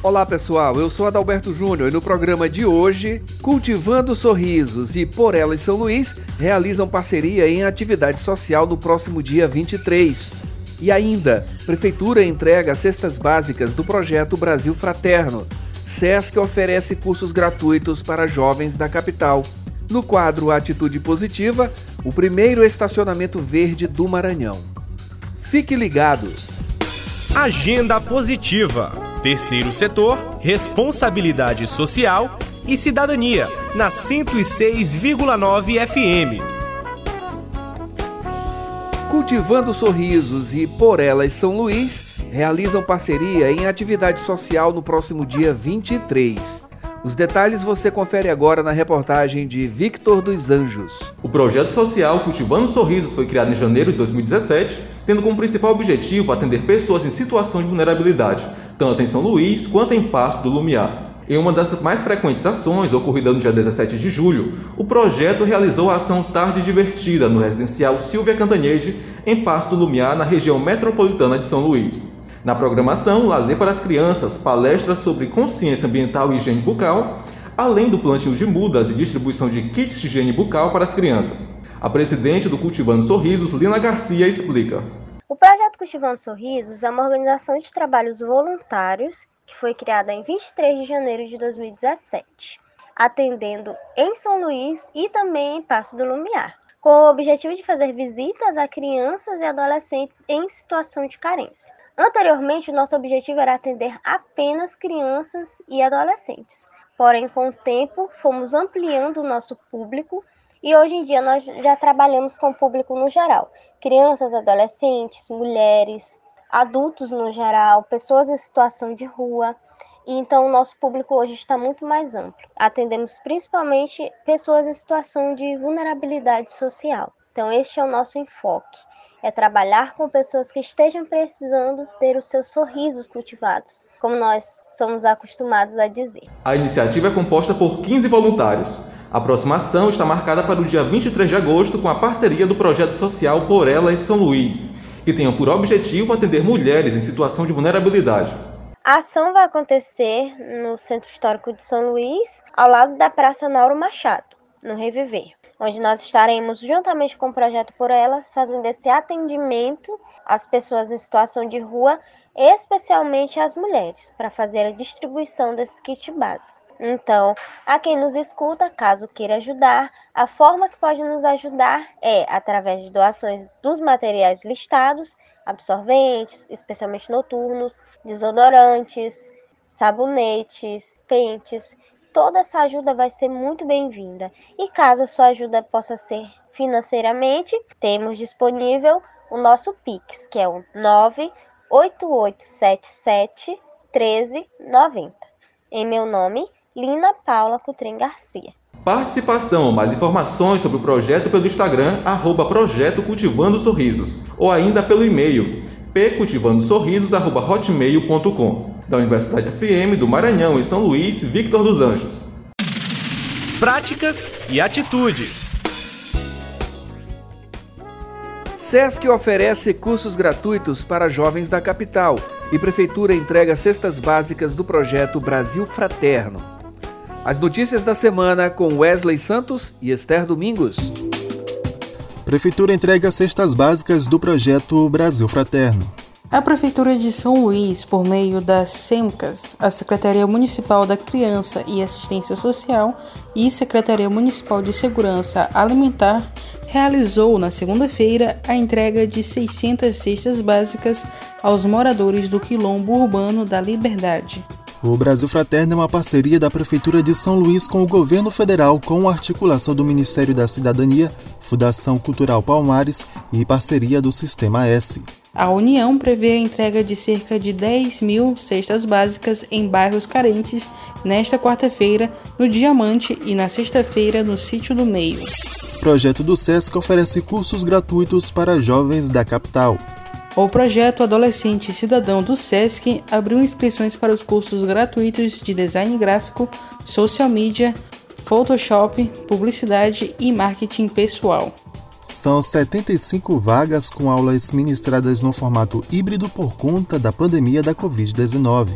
Olá pessoal, eu sou Adalberto Júnior e no programa de hoje, Cultivando Sorrisos e Por Ela em São Luís realizam parceria em atividade social no próximo dia 23. E ainda, Prefeitura entrega cestas básicas do projeto Brasil Fraterno. SESC oferece cursos gratuitos para jovens da capital. No quadro Atitude Positiva, o primeiro estacionamento verde do Maranhão. Fique ligados! Agenda Positiva Terceiro setor, responsabilidade social e cidadania, na 106,9 FM. Cultivando Sorrisos e Por Elas São Luís realizam parceria em atividade social no próximo dia 23. Os detalhes você confere agora na reportagem de Victor dos Anjos. O projeto social Cultivando Sorrisos foi criado em janeiro de 2017, tendo como principal objetivo atender pessoas em situação de vulnerabilidade, tanto em São Luís quanto em Passo do Lumiar. Em uma das mais frequentes ações, ocorrida no dia 17 de julho, o projeto realizou a ação Tarde Divertida no residencial Silvia Cantanhede, em Pasto Lumiar, na região metropolitana de São Luís. Na programação, lazer para as crianças, palestras sobre consciência ambiental e higiene bucal, além do plantio de mudas e distribuição de kits de higiene bucal para as crianças. A presidente do Cultivando Sorrisos, Lina Garcia, explica. O projeto Cultivando Sorrisos é uma organização de trabalhos voluntários que foi criada em 23 de janeiro de 2017, atendendo em São Luís e também em Passo do Lumiar, com o objetivo de fazer visitas a crianças e adolescentes em situação de carência. Anteriormente, nosso objetivo era atender apenas crianças e adolescentes. Porém, com o tempo, fomos ampliando o nosso público e hoje em dia nós já trabalhamos com o público no geral: crianças, adolescentes, mulheres, adultos no geral, pessoas em situação de rua. E então o nosso público hoje está muito mais amplo. Atendemos principalmente pessoas em situação de vulnerabilidade social. Então este é o nosso enfoque é trabalhar com pessoas que estejam precisando ter os seus sorrisos cultivados, como nós somos acostumados a dizer. A iniciativa é composta por 15 voluntários. A próxima ação está marcada para o dia 23 de agosto com a parceria do projeto social Por Elas São Luís, que tem por objetivo atender mulheres em situação de vulnerabilidade. A ação vai acontecer no Centro Histórico de São Luís, ao lado da Praça Nauro Machado, no Reviver onde nós estaremos, juntamente com o Projeto Por Elas, fazendo esse atendimento às pessoas em situação de rua, especialmente às mulheres, para fazer a distribuição desse kit básico. Então, a quem nos escuta, caso queira ajudar, a forma que pode nos ajudar é através de doações dos materiais listados, absorventes, especialmente noturnos, desodorantes, sabonetes, pentes toda essa ajuda vai ser muito bem-vinda. E caso a sua ajuda possa ser financeiramente, temos disponível o nosso Pix, que é o 98877 1390. Em meu nome, Lina Paula Cutrim Garcia. Participação, mais informações sobre o projeto pelo Instagram, arroba Projeto Cultivando Sorrisos, ou ainda pelo e-mail pcultivandosorrisos.hotmail.com da Universidade FM do Maranhão, em São Luís, Victor dos Anjos. Práticas e atitudes. SESC oferece cursos gratuitos para jovens da capital e Prefeitura entrega cestas básicas do projeto Brasil Fraterno. As notícias da semana com Wesley Santos e Esther Domingos. Prefeitura entrega cestas básicas do projeto Brasil Fraterno. A Prefeitura de São Luís, por meio da SEMCAS, a Secretaria Municipal da Criança e Assistência Social e Secretaria Municipal de Segurança Alimentar, realizou na segunda-feira a entrega de 600 cestas básicas aos moradores do Quilombo Urbano da Liberdade. O Brasil Fraterno é uma parceria da Prefeitura de São Luís com o governo federal, com articulação do Ministério da Cidadania, Fundação Cultural Palmares e parceria do Sistema S. A União prevê a entrega de cerca de 10 mil cestas básicas em bairros carentes nesta quarta-feira no Diamante e na sexta-feira no Sítio do Meio. O projeto do SESC oferece cursos gratuitos para jovens da capital. O projeto Adolescente Cidadão do SESC abriu inscrições para os cursos gratuitos de design gráfico, social media, Photoshop, publicidade e marketing pessoal. São 75 vagas com aulas ministradas no formato híbrido por conta da pandemia da Covid-19.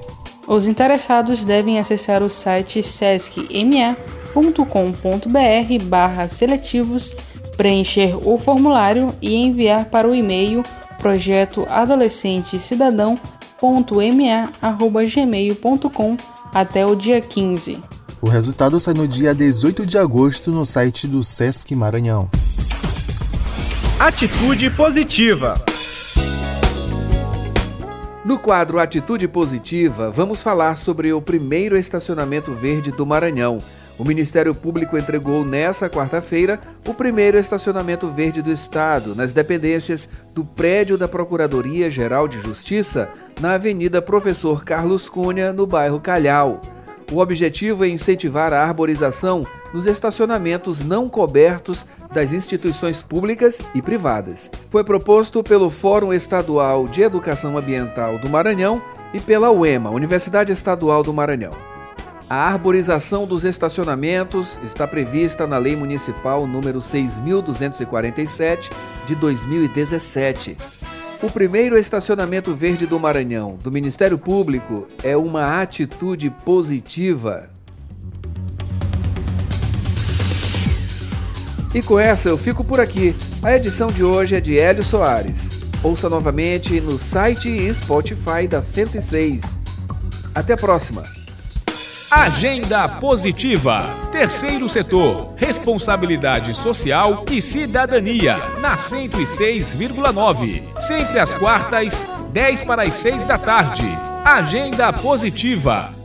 Os interessados devem acessar o site sescma.com.br barra seletivos, preencher o formulário e enviar para o e-mail projeto adolescentecidadão.ma.gmail.com até o dia 15. O resultado sai no dia 18 de agosto no site do Sesc Maranhão. Atitude Positiva. No quadro Atitude Positiva, vamos falar sobre o primeiro estacionamento verde do Maranhão. O Ministério Público entregou nesta quarta-feira o primeiro estacionamento verde do Estado, nas dependências do prédio da Procuradoria-Geral de Justiça, na Avenida Professor Carlos Cunha, no bairro Calhau. O objetivo é incentivar a arborização nos estacionamentos não cobertos das instituições públicas e privadas. Foi proposto pelo Fórum Estadual de Educação Ambiental do Maranhão e pela UEMA, Universidade Estadual do Maranhão. A arborização dos estacionamentos está prevista na Lei Municipal número 6247 de 2017. O primeiro estacionamento verde do Maranhão, do Ministério Público, é uma atitude positiva. E com essa eu fico por aqui. A edição de hoje é de Hélio Soares. Ouça novamente no site e Spotify da 106. Até a próxima. Agenda Positiva. Terceiro setor. Responsabilidade social e cidadania. Na 106,9. Sempre às quartas, 10 para as 6 da tarde. Agenda Positiva.